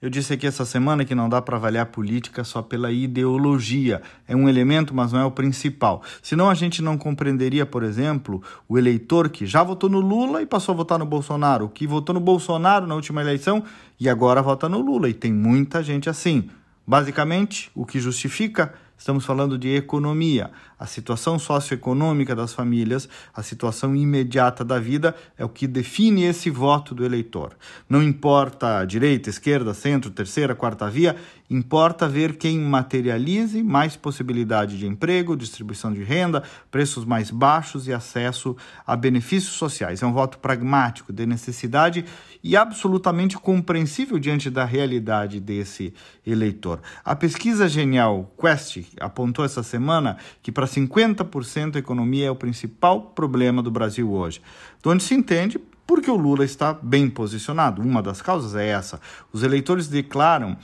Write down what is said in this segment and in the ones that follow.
Eu disse aqui essa semana que não dá para avaliar política só pela ideologia. É um elemento, mas não é o principal. Senão a gente não compreenderia, por exemplo, o eleitor que já votou no Lula e passou a votar no Bolsonaro, que votou no Bolsonaro na última eleição e agora vota no Lula. E tem muita gente assim. Basicamente, o que justifica Estamos falando de economia. A situação socioeconômica das famílias, a situação imediata da vida é o que define esse voto do eleitor. Não importa direita, esquerda, centro, terceira, quarta via, importa ver quem materialize mais possibilidade de emprego, distribuição de renda, preços mais baixos e acesso a benefícios sociais. É um voto pragmático, de necessidade e absolutamente compreensível diante da realidade desse eleitor. A pesquisa genial Quest apontou essa semana que para 50% a economia é o principal problema do Brasil hoje. De onde se entende porque o Lula está bem posicionado. Uma das causas é essa. Os eleitores declaram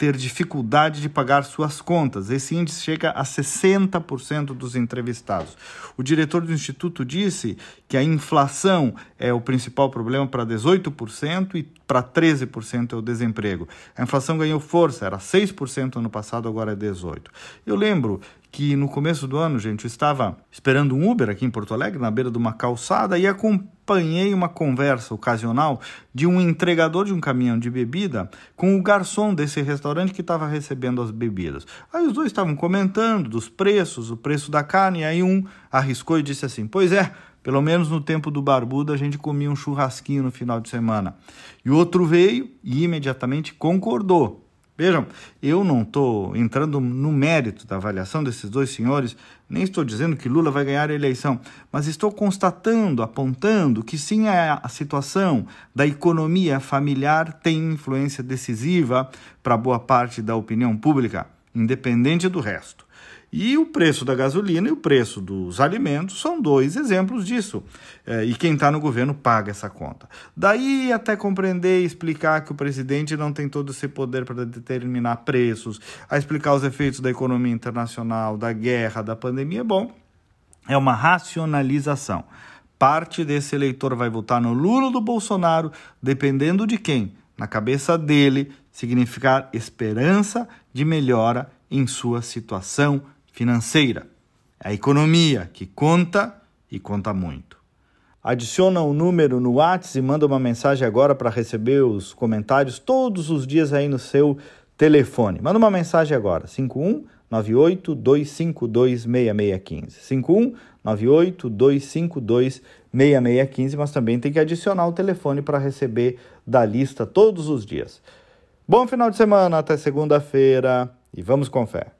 ter dificuldade de pagar suas contas. Esse índice chega a 60% dos entrevistados. O diretor do instituto disse que a inflação é o principal problema para 18% e para 13% é o desemprego. A inflação ganhou força, era 6% ano passado, agora é 18%. Eu lembro que no começo do ano, gente, eu estava esperando um Uber aqui em Porto Alegre, na beira de uma calçada, e acompanhei uma conversa ocasional de um entregador de um caminhão de bebida com o garçom desse restaurante que estava recebendo as bebidas. Aí os dois estavam comentando dos preços, o preço da carne, e aí um arriscou e disse assim: Pois é. Pelo menos no tempo do barbudo a gente comia um churrasquinho no final de semana. E o outro veio e imediatamente concordou. Vejam, eu não estou entrando no mérito da avaliação desses dois senhores, nem estou dizendo que Lula vai ganhar a eleição, mas estou constatando, apontando que sim, a situação da economia familiar tem influência decisiva para boa parte da opinião pública, independente do resto. E o preço da gasolina e o preço dos alimentos são dois exemplos disso. É, e quem está no governo paga essa conta. Daí até compreender e explicar que o presidente não tem todo esse poder para determinar preços, a explicar os efeitos da economia internacional, da guerra, da pandemia, bom, é uma racionalização. Parte desse eleitor vai votar no Lula ou do Bolsonaro, dependendo de quem. Na cabeça dele, significar esperança de melhora em sua situação financeira. É a economia que conta e conta muito. Adiciona o um número no WhatsApp e manda uma mensagem agora para receber os comentários todos os dias aí no seu telefone. Manda uma mensagem agora, 51 98 252 6615. 51 98 252 6615, mas também tem que adicionar o telefone para receber da lista todos os dias. Bom final de semana, até segunda-feira e vamos com fé.